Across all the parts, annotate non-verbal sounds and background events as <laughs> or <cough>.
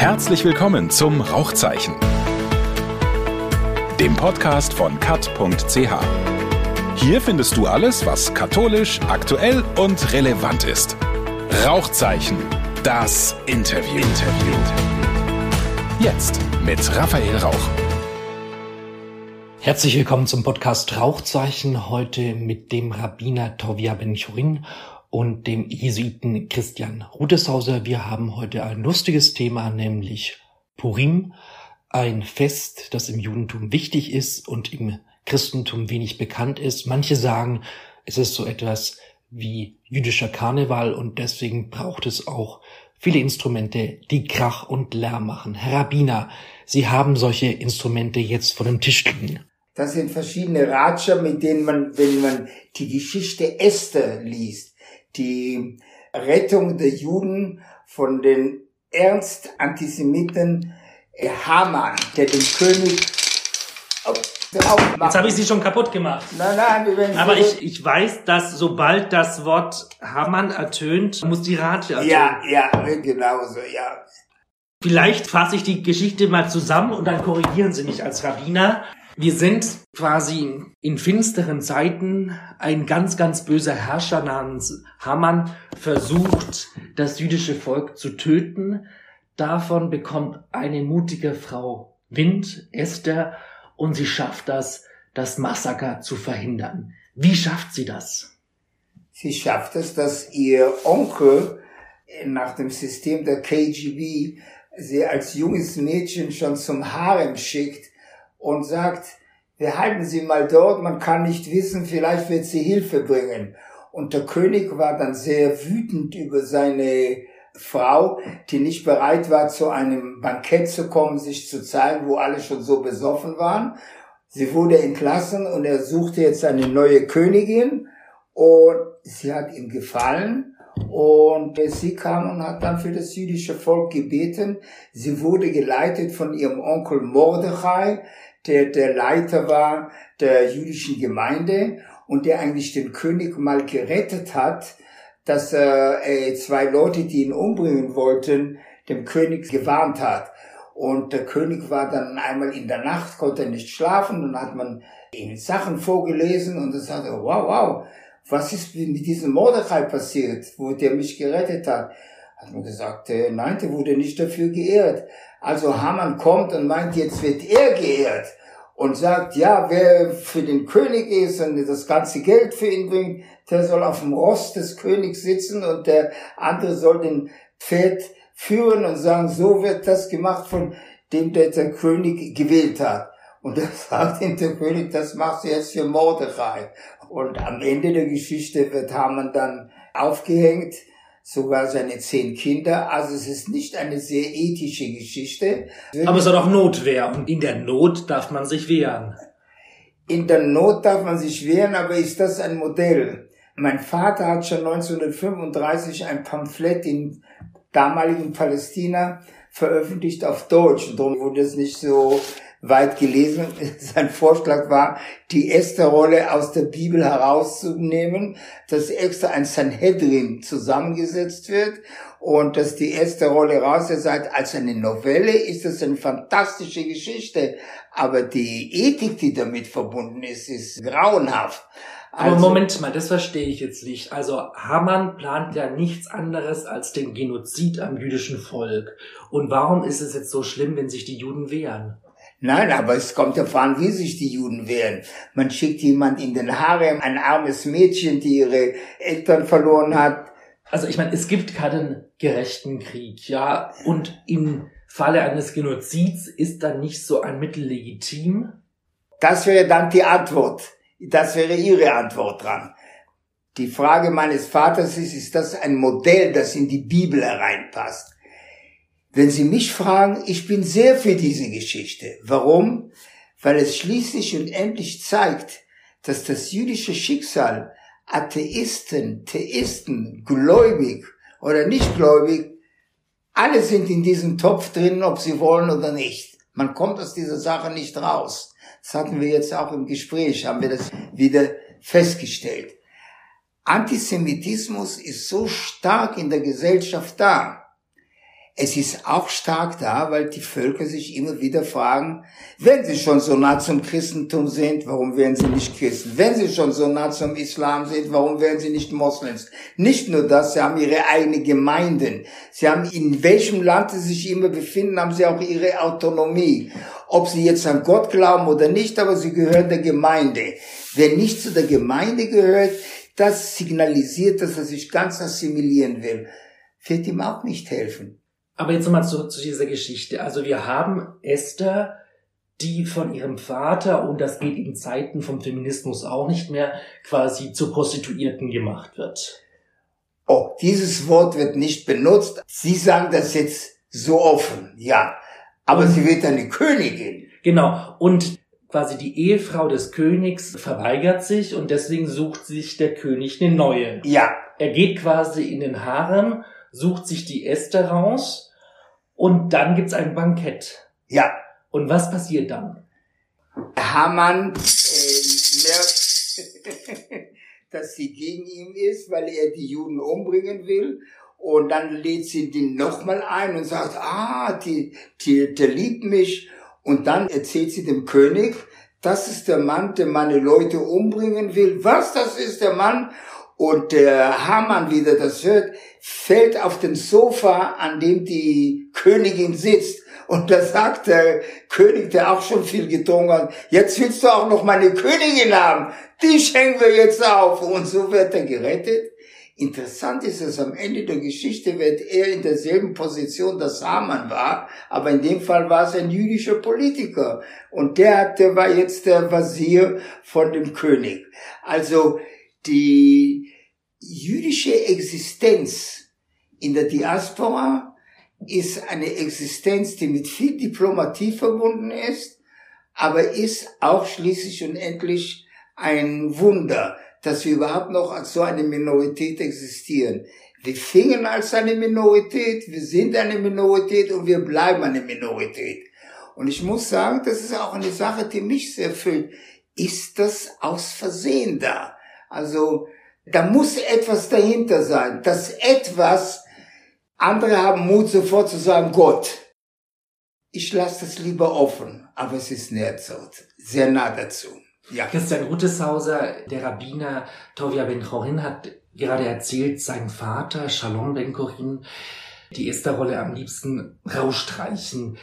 Herzlich willkommen zum Rauchzeichen, dem Podcast von kat.ch. Hier findest du alles, was katholisch, aktuell und relevant ist. Rauchzeichen, das Interview. Interview. Jetzt mit Raphael Rauch. Herzlich willkommen zum Podcast Rauchzeichen. Heute mit dem Rabbiner Tovia Ben-Chorin und dem Jesuiten Christian Rudeshauser. Wir haben heute ein lustiges Thema, nämlich Purim, ein Fest, das im Judentum wichtig ist und im Christentum wenig bekannt ist. Manche sagen, es ist so etwas wie jüdischer Karneval und deswegen braucht es auch viele Instrumente, die Krach und Lärm machen. Herr Rabbiner, Sie haben solche Instrumente jetzt vor dem Tisch liegen. Das sind verschiedene Ratscher, mit denen man, wenn man die Geschichte Esther liest, die Rettung der Juden von den ernst Antisemiten Haman, der den König Jetzt habe ich sie schon kaputt gemacht. Nein, nein, wir Aber ich, ich weiß, dass sobald das Wort Haman ertönt, muss die Rate ertönen. Ja, ja, genauso, ja. Vielleicht fasse ich die Geschichte mal zusammen und dann korrigieren Sie mich als Rabbiner. Wir sind quasi in finsteren Zeiten. Ein ganz, ganz böser Herrscher namens Haman versucht, das jüdische Volk zu töten. Davon bekommt eine mutige Frau Wind, Esther, und sie schafft das, das Massaker zu verhindern. Wie schafft sie das? Sie schafft es, dass ihr Onkel nach dem System der KGB sie als junges Mädchen schon zum Harem schickt und sagt, wir halten sie mal dort, man kann nicht wissen, vielleicht wird sie Hilfe bringen. Und der König war dann sehr wütend über seine Frau, die nicht bereit war, zu einem Bankett zu kommen, sich zu zeigen, wo alle schon so besoffen waren. Sie wurde entlassen und er suchte jetzt eine neue Königin und sie hat ihm gefallen und sie kam und hat dann für das jüdische Volk gebeten. Sie wurde geleitet von ihrem Onkel Mordechai, der der Leiter war der jüdischen Gemeinde und der eigentlich den König mal gerettet hat, dass er äh, zwei Leute, die ihn umbringen wollten, dem König gewarnt hat. Und der König war dann einmal in der Nacht, konnte nicht schlafen, und hat man ihm Sachen vorgelesen und er sagte, wow, wow, was ist mit diesem Mordechai passiert, wo der mich gerettet hat? Hat man gesagt, nein, der wurde nicht dafür geehrt. Also Haman kommt und meint, jetzt wird er geehrt und sagt, ja, wer für den König ist und das ganze Geld für ihn bringt, der soll auf dem Rost des Königs sitzen und der andere soll den Pferd führen und sagen, so wird das gemacht von dem, der der König gewählt hat. Und da <laughs> sagt ihm der König, das machst du jetzt für Mordechai. Und am Ende der Geschichte wird Haman dann aufgehängt, sogar seine zehn Kinder. Also es ist nicht eine sehr ethische Geschichte. Aber es hat auch Notwehr und in der Not darf man sich wehren. In der Not darf man sich wehren, aber ist das ein Modell? Mein Vater hat schon 1935 ein Pamphlet in damaligen Palästina veröffentlicht auf Deutsch. Und darum wurde es nicht so weit gelesen. <laughs> Sein Vorschlag war, die Esther-Rolle aus der Bibel herauszunehmen, dass extra ein Sanhedrin zusammengesetzt wird und dass die Esther-Rolle raus seid als eine Novelle, ist das eine fantastische Geschichte. Aber die Ethik, die damit verbunden ist, ist grauenhaft. Also, Aber Moment mal, das verstehe ich jetzt nicht. Also Hamann plant ja nichts anderes als den Genozid am jüdischen Volk. Und warum ist es jetzt so schlimm, wenn sich die Juden wehren? Nein, aber es kommt darauf an, wie sich die Juden wehren. Man schickt jemand in den Harem, ein armes Mädchen, die ihre Eltern verloren hat. Also ich meine, es gibt keinen gerechten Krieg, ja. Und im Falle eines Genozids ist dann nicht so ein Mittel legitim? Das wäre dann die Antwort. Das wäre Ihre Antwort dran. Die Frage meines Vaters ist, ist das ein Modell, das in die Bibel hereinpasst? Wenn Sie mich fragen, ich bin sehr für diese Geschichte. Warum? Weil es schließlich und endlich zeigt, dass das jüdische Schicksal Atheisten, Theisten, gläubig oder nicht gläubig, alle sind in diesem Topf drin, ob sie wollen oder nicht. Man kommt aus dieser Sache nicht raus. Das hatten wir jetzt auch im Gespräch, haben wir das wieder festgestellt. Antisemitismus ist so stark in der Gesellschaft da. Es ist auch stark da, weil die Völker sich immer wieder fragen, wenn sie schon so nah zum Christentum sind, warum werden sie nicht Christen? Wenn sie schon so nah zum Islam sind, warum werden sie nicht Moslems? Nicht nur das, sie haben ihre eigenen Gemeinden. Sie haben, in welchem Land sie sich immer befinden, haben sie auch ihre Autonomie. Ob sie jetzt an Gott glauben oder nicht, aber sie gehören der Gemeinde. Wer nicht zu der Gemeinde gehört, das signalisiert, dass er sich ganz assimilieren will. Wird ihm auch nicht helfen. Aber jetzt nochmal zu, zu dieser Geschichte. Also wir haben Esther, die von ihrem Vater, und das geht in Zeiten vom Feminismus auch nicht mehr, quasi zur Prostituierten gemacht wird. Oh, dieses Wort wird nicht benutzt. Sie sagen das jetzt so offen, ja. Aber sie wird eine Königin. Genau. Und quasi die Ehefrau des Königs verweigert sich und deswegen sucht sich der König eine neue. Ja. Er geht quasi in den Harem, sucht sich die Esther raus und dann gibt's ein Bankett. Ja. Und was passiert dann? Hamann äh, merkt, <laughs> dass sie gegen ihn ist, weil er die Juden umbringen will. Und dann lädt sie den nochmal ein und sagt, ah, die, die, der liebt mich. Und dann erzählt sie dem König, das ist der Mann, der meine Leute umbringen will. Was, das ist der Mann? Und der Hamann, wie der das hört, fällt auf den Sofa, an dem die Königin sitzt. Und da sagt der König, der auch schon viel getrunken hat, jetzt willst du auch noch meine Königin haben. Die schenken wir jetzt auf. Und so wird er gerettet. Interessant ist es, am Ende der Geschichte wird er in derselben Position, dass Haman war, aber in dem Fall war es ein jüdischer Politiker. Und der, der war jetzt der Wazir von dem König. Also die jüdische Existenz in der Diaspora ist eine Existenz, die mit viel Diplomatie verbunden ist, aber ist auch schließlich und endlich ein Wunder, dass wir überhaupt noch als so eine Minorität existieren. Wir fingen als eine Minorität, wir sind eine Minorität und wir bleiben eine Minorität. Und ich muss sagen, das ist auch eine Sache, die mich sehr füllt. Ist das aus Versehen da? Also da muss etwas dahinter sein. Das etwas, andere haben Mut sofort zu sagen, Gott, ich lasse das lieber offen, aber es ist näher sehr nah dazu. Ja. Christian Ruteshauser, der Rabbiner Tovia Ben Chorin, hat gerade erzählt, sein Vater Shalom Ben Chorin, die Esther-Rolle am liebsten rausstreichen.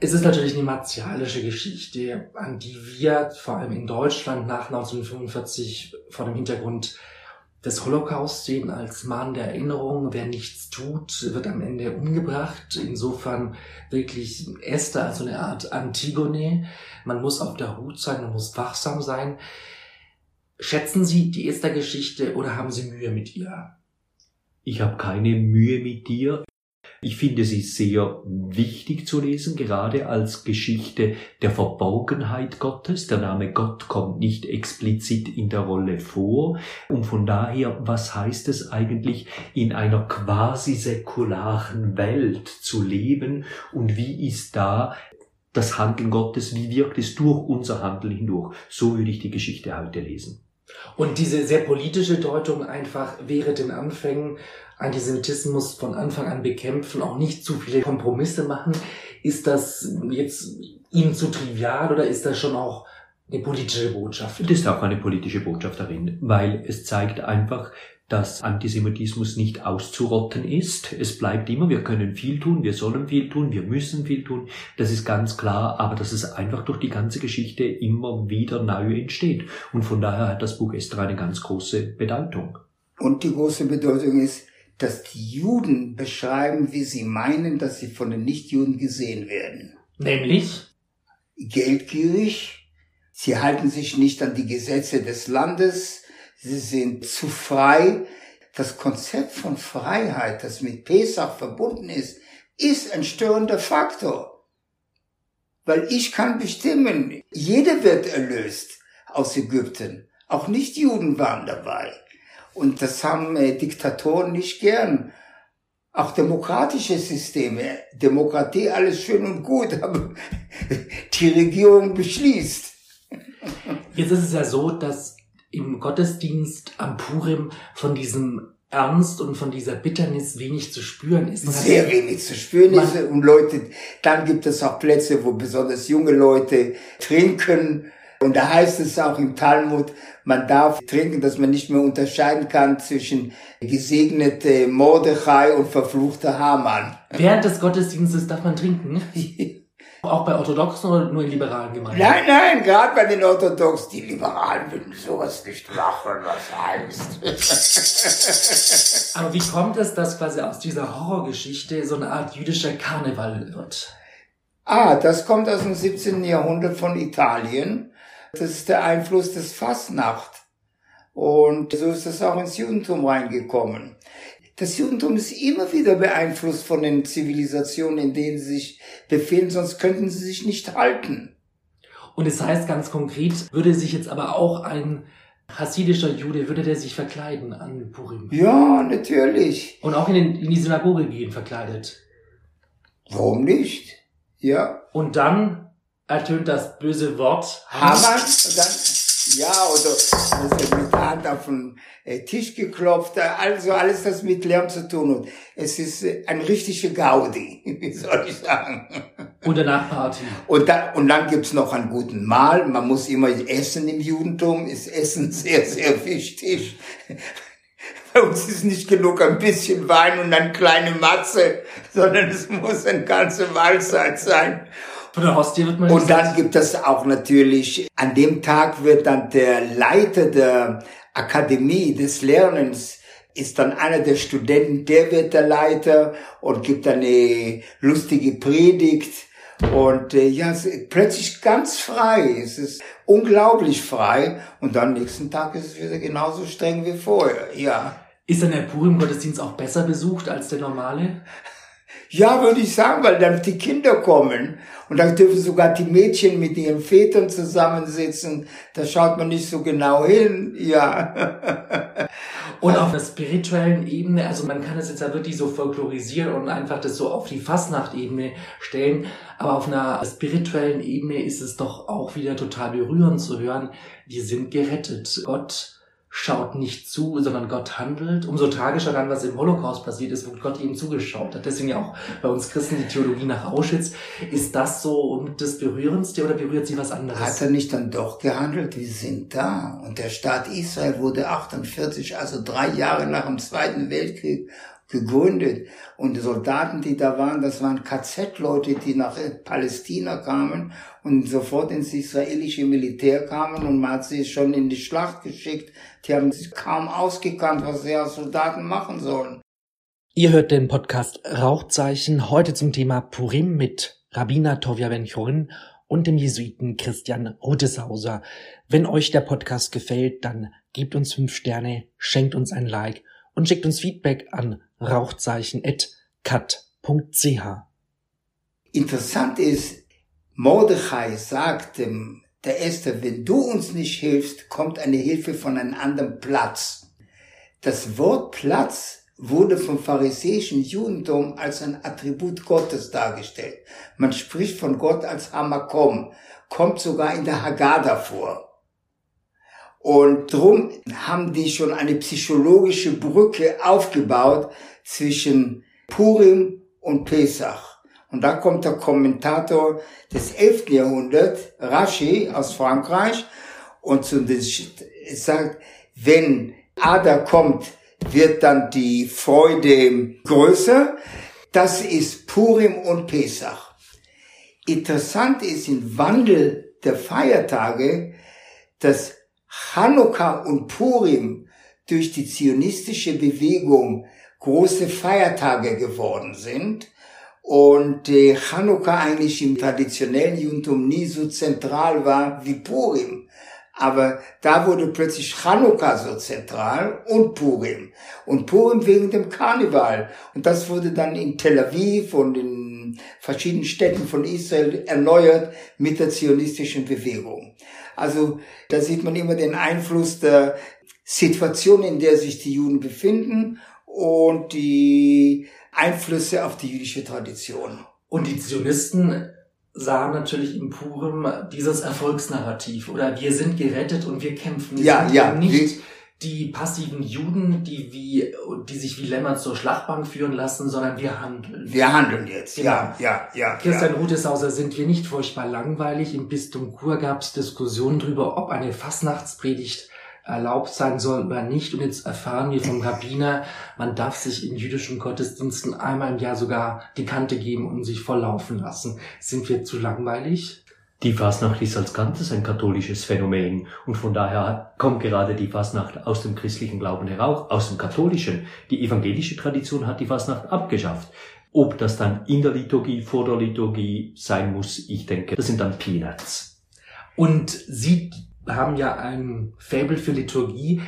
Es ist natürlich eine martialische Geschichte, an die wir vor allem in Deutschland nach 1945 vor dem Hintergrund des Holocaust sehen als Mahn der Erinnerung. Wer nichts tut, wird am Ende umgebracht. Insofern wirklich Esther als so eine Art Antigone. Man muss auf der Hut sein, man muss wachsam sein. Schätzen Sie die Esther-Geschichte oder haben Sie Mühe mit ihr? Ich habe keine Mühe mit dir. Ich finde sie sehr wichtig zu lesen, gerade als Geschichte der Verborgenheit Gottes. Der Name Gott kommt nicht explizit in der Rolle vor. Und von daher, was heißt es eigentlich, in einer quasi säkularen Welt zu leben und wie ist da das Handeln Gottes, wie wirkt es durch unser Handeln hindurch? So würde ich die Geschichte heute lesen. Und diese sehr politische Deutung einfach wäre den Anfängen Antisemitismus von Anfang an bekämpfen, auch nicht zu viele Kompromisse machen. Ist das jetzt Ihnen zu trivial oder ist das schon auch eine politische Botschaft? Das ist auch eine politische Botschaft darin, weil es zeigt einfach, dass Antisemitismus nicht auszurotten ist. Es bleibt immer, wir können viel tun, wir sollen viel tun, wir müssen viel tun. Das ist ganz klar, aber dass es einfach durch die ganze Geschichte immer wieder neu entsteht. Und von daher hat das Buch Esther eine ganz große Bedeutung. Und die große Bedeutung ist, dass die Juden beschreiben, wie sie meinen, dass sie von den Nichtjuden gesehen werden. Nämlich? Geldgierig. Sie halten sich nicht an die Gesetze des Landes. Sie sind zu frei. Das Konzept von Freiheit, das mit Pesach verbunden ist, ist ein störender Faktor. Weil ich kann bestimmen, jeder wird erlöst aus Ägypten. Auch Nichtjuden waren dabei. Und das haben äh, Diktatoren nicht gern. Auch demokratische Systeme, Demokratie, alles schön und gut, <laughs> aber die Regierung beschließt. Jetzt ist es ja so, dass im Gottesdienst am Purim von diesem Ernst und von dieser Bitternis wenig zu spüren ist. Sehr wenig zu spüren ist. Und Leute, dann gibt es auch Plätze, wo besonders junge Leute trinken. Und da heißt es auch im Talmud, man darf trinken, dass man nicht mehr unterscheiden kann zwischen gesegnete Mordechai und verfluchter Haman. Während des Gottesdienstes darf man trinken? <laughs> Auch bei Orthodoxen oder nur in liberalen Gemeinden? Nein, nein, gerade bei den Orthodoxen. Die Liberalen würden sowas nicht machen, was heißt. Aber wie kommt es, dass quasi aus dieser Horrorgeschichte so eine Art jüdischer Karneval wird? Ah, das kommt aus dem 17. Jahrhundert von Italien. Das ist der Einfluss des Fastnacht. Und so ist das auch ins Judentum reingekommen das Judentum ist immer wieder beeinflusst von den Zivilisationen, in denen sie sich befinden, sonst könnten sie sich nicht halten. Und es heißt ganz konkret, würde sich jetzt aber auch ein hasidischer Jude, würde der sich verkleiden an Purim? Ja, natürlich. Und auch in, den, in die Synagoge gehen verkleidet? Warum nicht? Ja. Und dann ertönt das böse Wort Haman, und dann ja, oder also mit der Hand auf den äh, Tisch geklopft, also alles, das mit Lärm zu tun hat. Es ist äh, ein richtiger Gaudi, wie <laughs> soll ich sagen. Und danach Party. Und dann, und dann gibt's noch einen guten Mahl. Man muss immer essen im Judentum, ist Essen sehr, sehr wichtig. <laughs> Bei uns ist nicht genug ein bisschen Wein und eine kleine Matze, sondern es muss eine ganze Mahlzeit sein. Von der Hostie wird man Und dann gibt es auch natürlich, an dem Tag wird dann der Leiter der Akademie des Lernens ist dann einer der Studenten, der wird der Leiter und gibt dann eine lustige Predigt. Und äh, ja, plötzlich ganz frei. Es ist unglaublich frei. Und dann nächsten Tag ist es wieder genauso streng wie vorher. Ja. Ist dann der Purim-Gottesdienst auch besser besucht als der normale? Ja, würde ich sagen, weil dann die Kinder kommen und dann dürfen sogar die Mädchen mit ihren Vätern zusammensitzen. Da schaut man nicht so genau hin, ja. <laughs> Und auf der spirituellen Ebene, also man kann es jetzt ja wirklich so folklorisieren und einfach das so auf die Fastnacht-Ebene stellen, aber auf einer spirituellen Ebene ist es doch auch wieder total berührend zu hören, wir sind gerettet. Gott schaut nicht zu, sondern Gott handelt. Umso tragischer dann, was im Holocaust passiert ist, wo Gott eben zugeschaut hat. Deswegen ja auch bei uns Christen die Theologie nach Auschwitz. Ist das so das Berührendste oder berührt sie was anderes? Hat er nicht dann doch gehandelt? Wir sind da. Und der Staat Israel wurde 48, also drei Jahre nach dem Zweiten Weltkrieg gegründet. Und die Soldaten, die da waren, das waren KZ-Leute, die nach Palästina kamen und sofort ins israelische Militär kamen und man hat sie schon in die Schlacht geschickt. Die haben sich kaum ausgekannt, was sie als Soldaten machen sollen. Ihr hört den Podcast Rauchzeichen heute zum Thema Purim mit Rabbiner Tovia Ben-Chorin und dem Jesuiten Christian Rudeshauser. Wenn euch der Podcast gefällt, dann gebt uns fünf Sterne, schenkt uns ein Like und schickt uns Feedback an rauchzeichen.cut.ch. Interessant ist, Mordechai sagt dem, der Esther, wenn du uns nicht hilfst, kommt eine Hilfe von einem anderen Platz. Das Wort Platz wurde vom pharisäischen Judentum als ein Attribut Gottes dargestellt. Man spricht von Gott als Hamakom, kommt sogar in der Haggadah vor. Und drum haben die schon eine psychologische Brücke aufgebaut zwischen Purim und Pesach. Und da kommt der Kommentator des 11. Jahrhunderts, Rashi aus Frankreich, und zu sagt, wenn Ada kommt, wird dann die Freude größer. Das ist Purim und Pesach. Interessant ist im Wandel der Feiertage, dass Chanukka und Purim durch die zionistische Bewegung große Feiertage geworden sind und äh, Chanukka eigentlich im traditionellen Judentum nie so zentral war wie Purim. Aber da wurde plötzlich Chanukka so zentral und Purim. Und Purim wegen dem Karneval. Und das wurde dann in Tel Aviv und in verschiedenen Städten von Israel erneuert mit der zionistischen Bewegung. Also da sieht man immer den Einfluss der Situation, in der sich die Juden befinden und die Einflüsse auf die jüdische Tradition. Und die Zionisten sahen natürlich im Purim dieses Erfolgsnarrativ oder wir sind gerettet und wir kämpfen. Wir ja, ja. Nicht die passiven Juden, die wie, die sich wie Lämmer zur Schlachtbank führen lassen, sondern wir handeln. Wir handeln jetzt, Genau. ja, ja, ja. Christian ja. Rudeshauser, sind wir nicht furchtbar langweilig? Im Bistum Chur gab es Diskussionen darüber, ob eine Fastnachtspredigt erlaubt sein soll oder nicht. Und jetzt erfahren wir vom Rabbiner, man darf sich in jüdischen Gottesdiensten einmal im Jahr sogar die Kante geben und sich volllaufen lassen. Sind wir zu langweilig? Die Fasnacht ist als Ganzes ein katholisches Phänomen und von daher kommt gerade die Fasnacht aus dem christlichen Glauben heraus, aus dem katholischen. Die evangelische Tradition hat die Fasnacht abgeschafft. Ob das dann in der Liturgie, vor der Liturgie sein muss, ich denke, das sind dann Peanuts. Und Sie haben ja ein Faible für Liturgie.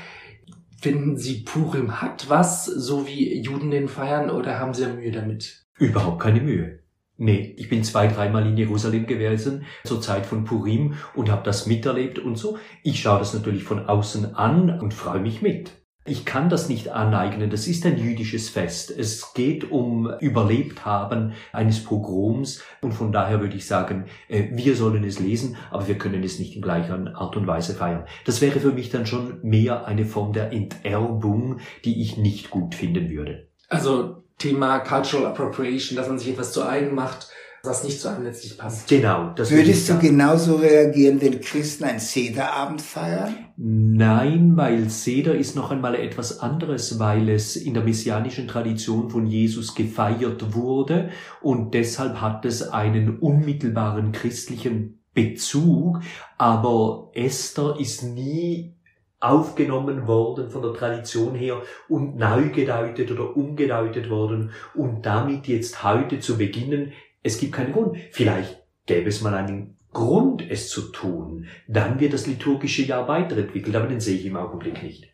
Finden Sie Purim hat was, so wie Juden den feiern, oder haben Sie Mühe damit? Überhaupt keine Mühe. Nee, ich bin zwei, dreimal in Jerusalem gewesen zur Zeit von Purim und habe das miterlebt und so. Ich schaue das natürlich von außen an und freue mich mit. Ich kann das nicht aneignen, das ist ein jüdisches Fest. Es geht um Überlebt haben eines Pogroms und von daher würde ich sagen, äh, wir sollen es lesen, aber wir können es nicht in gleicher Art und Weise feiern. Das wäre für mich dann schon mehr eine Form der Enterbung, die ich nicht gut finden würde. Also Thema Cultural Appropriation, dass man sich etwas zu eigen macht, was nicht zu einem letztlich passt. Genau. Das Würdest du genauso reagieren, wenn Christen einen Sederabend feiern? Nein, weil Seder ist noch einmal etwas anderes, weil es in der messianischen Tradition von Jesus gefeiert wurde und deshalb hat es einen unmittelbaren christlichen Bezug, aber Esther ist nie aufgenommen worden von der Tradition her und neu gedeutet oder umgedeutet worden und damit jetzt heute zu beginnen, es gibt keinen Grund. Vielleicht gäbe es mal einen Grund, es zu tun, dann wird das liturgische Jahr weiterentwickelt, aber den sehe ich im Augenblick nicht.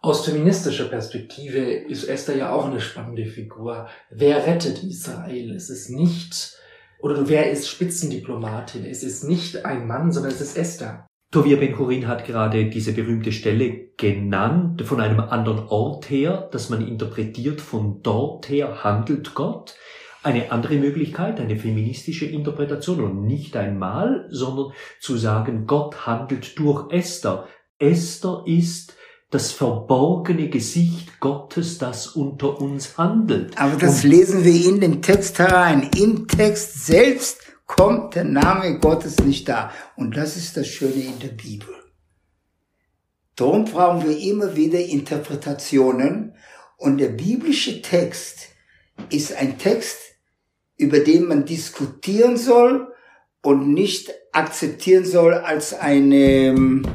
Aus feministischer Perspektive ist Esther ja auch eine spannende Figur. Wer rettet Israel? Es ist nicht, oder wer ist Spitzendiplomatin? Es ist nicht ein Mann, sondern es ist Esther. Tovia Ben-Chorin hat gerade diese berühmte Stelle genannt, von einem anderen Ort her, dass man interpretiert, von dort her handelt Gott. Eine andere Möglichkeit, eine feministische Interpretation und nicht einmal, sondern zu sagen, Gott handelt durch Esther. Esther ist das verborgene Gesicht Gottes, das unter uns handelt. Aber das Und lesen wir in den Text herein. Im Text selbst kommt der Name Gottes nicht da. Und das ist das Schöne in der Bibel. Darum brauchen wir immer wieder Interpretationen. Und der biblische Text ist ein Text, über den man diskutieren soll und nicht akzeptieren soll als ein ähm,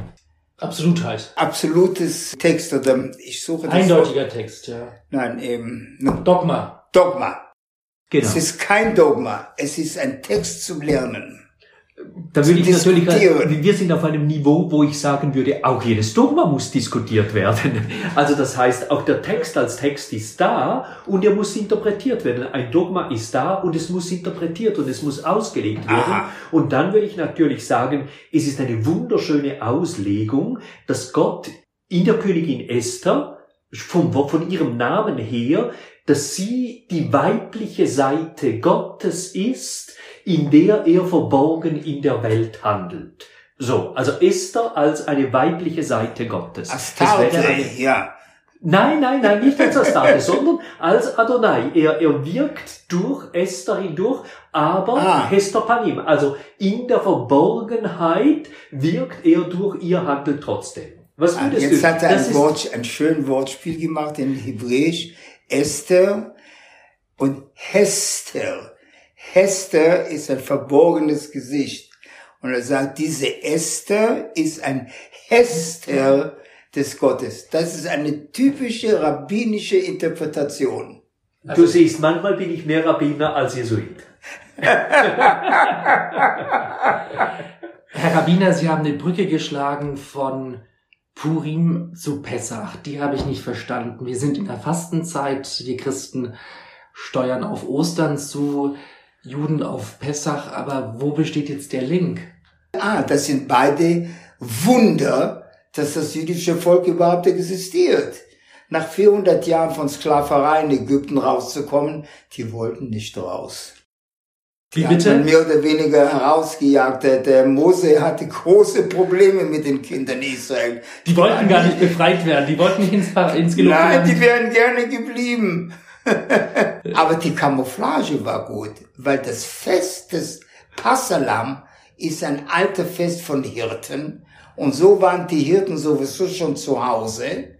Absolutheit. absolutes Text oder ich suche das Eindeutiger Text, ja. Nein, eben ne, Dogma. Dogma. Genau. Es ist kein Dogma, es ist ein Text zum Lernen. Da würde ich natürlich, wir sind auf einem Niveau, wo ich sagen würde, auch jedes Dogma muss diskutiert werden. <laughs> Also das heißt, auch der Text als Text ist da und er muss interpretiert werden. Ein Dogma ist da und es muss interpretiert und es muss ausgelegt werden. Aha. Und dann würde ich natürlich sagen, es ist eine wunderschöne Auslegung, dass Gott in der Königin Esther vom, von ihrem Namen her, dass sie die weibliche Seite Gottes ist, in der er verborgen in der Welt handelt. So, also Esther als eine weibliche Seite Gottes. Astarte, eine, ja. Nein, nein, nein, nicht als Astarte, <laughs> sondern als Adonai. Er, er wirkt durch Esther hindurch, aber Ah. Hester Panim. Also in der Verborgenheit wirkt er durch ihr Handel trotzdem. Was Ah, würdest Jetzt du? hat er ein, Wort, ein schönes Wortspiel gemacht in Hebräisch. Esther und Hester. Hester ist ein verborgenes Gesicht. Und er sagt, diese Esther ist ein Hester des Gottes. Das ist eine typische rabbinische Interpretation. Du siehst, manchmal bin ich mehr Rabbiner als Jesuit. <laughs> Herr Rabbiner, Sie haben eine Brücke geschlagen von Purim zu Pessach. Die habe ich nicht verstanden. Wir sind in der Fastenzeit. Wir Christen steuern auf Ostern zu, Juden auf Pessach. Aber wo besteht jetzt der Link? Ah, das sind beide Wunder, dass das jüdische Volk überhaupt existiert. Nach 400 Jahren von Sklaverei in Ägypten rauszukommen, die wollten nicht raus. Wie die bitte? Hat mehr oder weniger herausgejagt. Der, der Mose hatte große Probleme mit den Kindern Israel. Die wollten gar nicht befreit werden, die wollten nicht ins, ins Gelobte Nein, die wären gerne geblieben. <laughs> Aber die Camouflage war gut, weil das Fest des Passalam ist ein alter Fest von Hirten. Und so waren die Hirten sowieso schon zu Hause.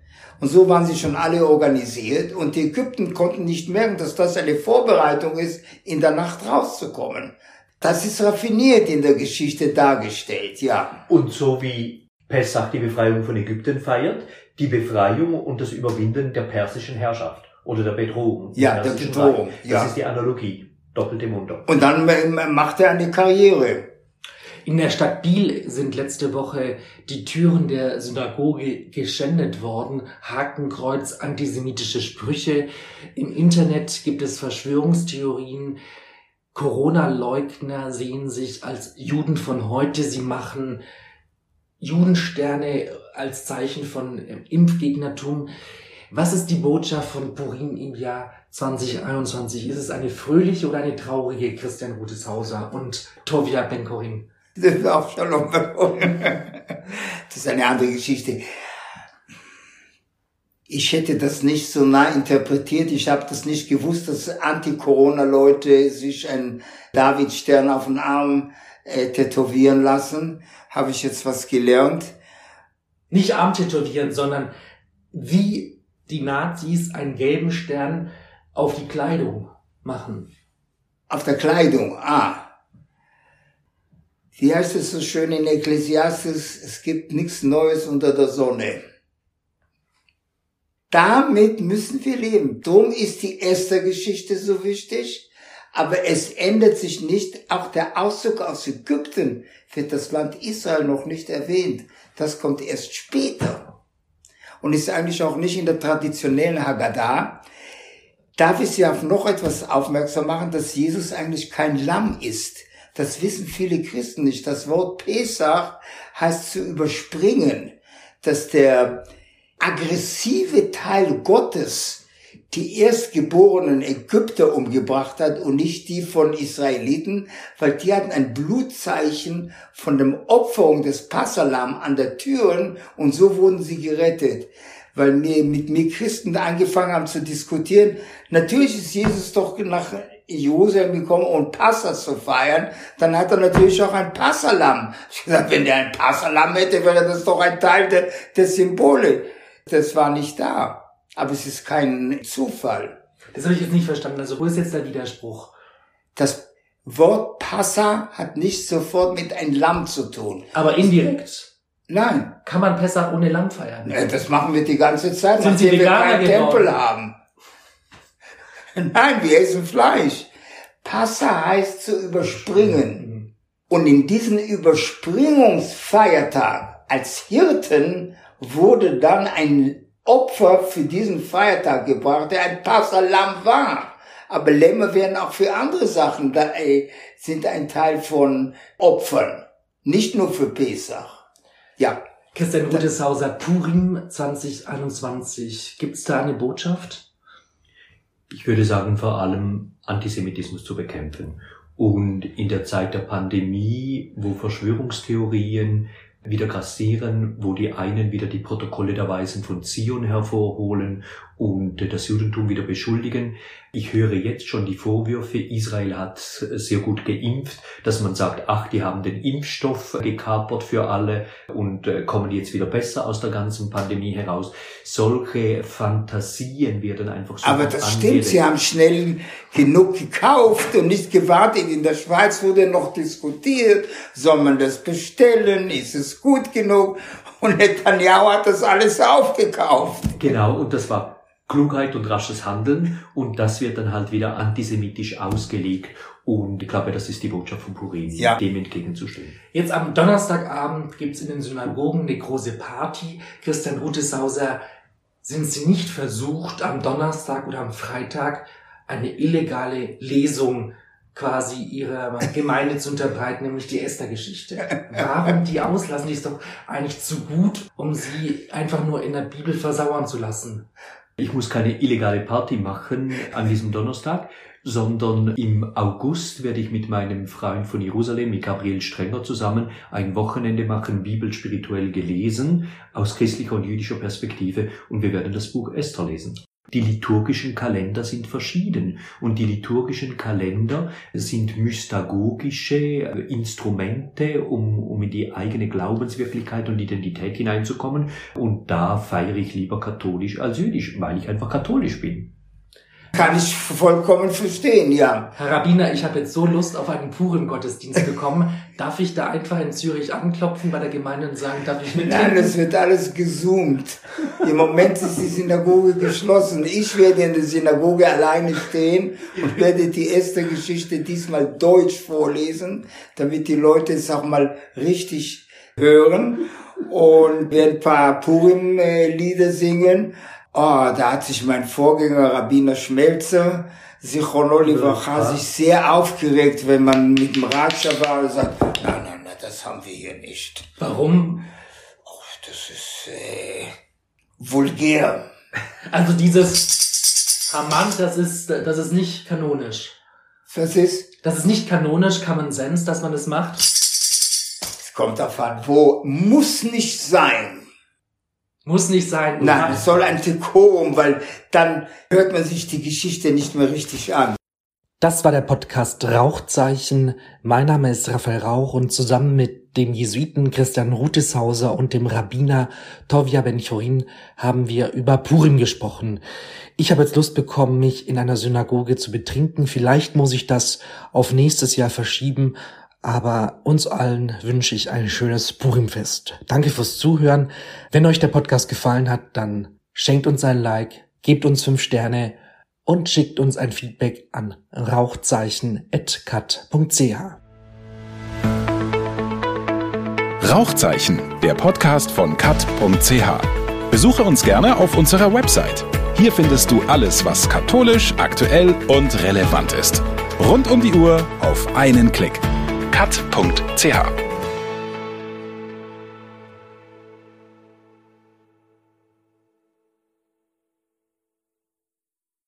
Und so waren sie schon alle organisiert und die Ägypten konnten nicht merken, dass das eine Vorbereitung ist, in der Nacht rauszukommen. Das ist raffiniert in der Geschichte dargestellt, ja. Und so wie Pessach die Befreiung von Ägypten feiert, die Befreiung und das Überwinden der persischen Herrschaft oder der Bedrohung. Ja, der Bedrohung. Reich. Das ja. ist die Analogie. Doppelte Munter. Und dann macht er eine Karriere. In der Stadt Biel sind letzte Woche die Türen der Synagoge geschändet worden. Hakenkreuz, antisemitische Sprüche. Im Internet gibt es Verschwörungstheorien. Corona-Leugner sehen sich als Juden von heute. Sie machen Judensterne als Zeichen von Impfgegnertum. Was ist die Botschaft von Purim im Jahr 2021? Ist es eine fröhliche oder eine traurige Christian Rudeshauser und Tovia Ben-Korin? Das ist auch Shalom Das ist eine andere Geschichte. Ich hätte das nicht so nah interpretiert. Ich habe das nicht gewusst, dass Anti-Corona-Leute sich einen David-Stern auf den Arm äh, tätowieren lassen. Habe ich jetzt was gelernt? Nicht Arm tätowieren, sondern wie die Nazis einen gelben Stern auf die Kleidung machen. Auf der Kleidung, ah wie heißt es so schön in Ekklesiastes, es gibt nichts Neues unter der Sonne. Damit müssen wir leben. Drum ist die Esther-Geschichte so wichtig. Aber es ändert sich nicht. Auch der Auszug aus Ägypten wird das Land Israel noch nicht erwähnt. Das kommt erst später. Und ist eigentlich auch nicht in der traditionellen Haggadah. Darf ich Sie auf noch etwas aufmerksam machen, dass Jesus eigentlich kein Lamm ist. Das wissen viele Christen nicht. Das Wort Pesach heißt zu überspringen, dass der aggressive Teil Gottes die erstgeborenen Ägypter umgebracht hat und nicht die von Israeliten, weil die hatten ein Blutzeichen von dem Opferung des Passalam an der Türen und so wurden sie gerettet. Weil mir, mit mir Christen angefangen haben zu diskutieren. Natürlich ist Jesus doch nach Jerusalem gekommen, um Passa zu feiern, dann hat er natürlich auch ein Passalam. Ich gesagt, wenn der ein Passalam hätte, wäre das doch ein Teil der, der Symbole. Das war nicht da. Aber es ist kein Zufall. Das habe ich jetzt nicht verstanden. Also wo ist jetzt der Widerspruch? Das Wort Passa hat nicht sofort mit ein Lamm zu tun. Aber indirekt. Nein. Kann man Pessach ohne Lamm feiern? Ja, das machen wir die ganze Zeit, Sind nachdem wir keinen Tempel haben. <laughs> Nein, wir essen Fleisch. Passa heißt zu überspringen. Und in diesen Überspringungsfeiertag als Hirten wurde dann ein Opfer für diesen Feiertag gebracht, der ein Passalam war. Aber Lämmer werden auch für andere Sachen, da, äh, sind ein Teil von Opfern. Nicht nur für Pesach. Ja. Christian Rudeshauser, Purim 2021. Gibt's da eine Botschaft? Ich würde sagen, vor allem Antisemitismus zu bekämpfen. Und in der Zeit der Pandemie, wo Verschwörungstheorien wieder grassieren, wo die einen wieder die Protokolle der Weisen von Zion hervorholen und das Judentum wieder beschuldigen. Ich höre jetzt schon die Vorwürfe, Israel hat sehr gut geimpft, dass man sagt, ach, die haben den Impfstoff gekapert für alle und äh, kommen jetzt wieder besser aus der ganzen Pandemie heraus. Solche Fantasien werden einfach so. Aber das stimmt, sie haben schnell genug gekauft und nicht gewartet. In der Schweiz wurde noch diskutiert, soll man das bestellen, ist es gut genug? Und Netanyahu hat das alles aufgekauft. Genau, und das war Klugheit und rasches Handeln und das wird dann halt wieder antisemitisch ausgelegt und ich glaube, das ist die Botschaft von Purim, ja. dem entgegenzustehen. Jetzt am Donnerstagabend gibt's in den Synagogen eine große Party. Christian Ruteshauser, sind Sie nicht versucht, am Donnerstag oder am Freitag eine illegale Lesung quasi ihrer Gemeinde zu unterbreiten, nämlich die Esther-Geschichte. Warum die auslassen? Die ist doch eigentlich zu gut, um sie einfach nur in der Bibel versauern zu lassen. Ich muss keine illegale Party machen an diesem Donnerstag, sondern im August werde ich mit meinem Freund von Jerusalem, mit Gabriel Strenger zusammen, ein Wochenende machen, Bibel spirituell gelesen, aus christlicher und jüdischer Perspektive, und wir werden das Buch Esther lesen. Die liturgischen Kalender sind verschieden und die liturgischen Kalender sind mystagogische Instrumente, um, um in die eigene Glaubenswirklichkeit und Identität hineinzukommen. Und da feiere ich lieber katholisch als jüdisch, weil ich einfach katholisch bin. Kann ich vollkommen verstehen, ja. Herr Rabbiner, ich habe jetzt so Lust auf einen puren Gottesdienst bekommen. <laughs> darf ich da einfach in Zürich anklopfen bei der Gemeinde und sagen, darf ich mit? Nein, es wird alles gezoomt. Im Moment ist die Synagoge geschlossen. Ich werde in der Synagoge alleine stehen und werde die erste Geschichte diesmal deutsch vorlesen, damit die Leute es auch mal richtig hören und werde ein paar Purim-Lieder singen. Oh, da hat sich mein Vorgänger Rabbiner Schmelzer, Sichono Livracha, sich sehr aufgeregt, wenn man mit dem Ratscher war und sagt, nein, nein, nein, das haben wir hier nicht. Warum? Oh, das ist äh, vulgär. Also dieses Haman, das ist, das ist nicht kanonisch. Das ist? Das ist nicht kanonisch, Common Sense, dass man das macht. Es kommt davon, wo muss nicht sein. Muss nicht sein. Nein, es soll ein Dekorum, weil dann hört man sich die Geschichte nicht mehr richtig an. Das war der Podcast Rauchzeichen. Mein Name ist Raphael Rauch und zusammen mit dem Jesuiten Christian Ruteshauser und dem Rabbiner Tovia Ben-Chorin haben wir über Purim gesprochen. Ich habe jetzt Lust bekommen, mich in einer Synagoge zu betrinken. Vielleicht muss ich das auf nächstes Jahr verschieben, aber uns allen wünsche ich ein schönes Purimfest. Danke fürs Zuhören. Wenn euch der Podcast gefallen hat, dann schenkt uns ein Like, gebt uns fünf Sterne und schickt uns ein Feedback an rauchzeichen.cat.ch. Rauchzeichen, der Podcast von cat.ch. Besuche uns gerne auf unserer Website. Hier findest du alles, was katholisch, aktuell und relevant ist. Rund um die Uhr auf einen Klick cut.ch.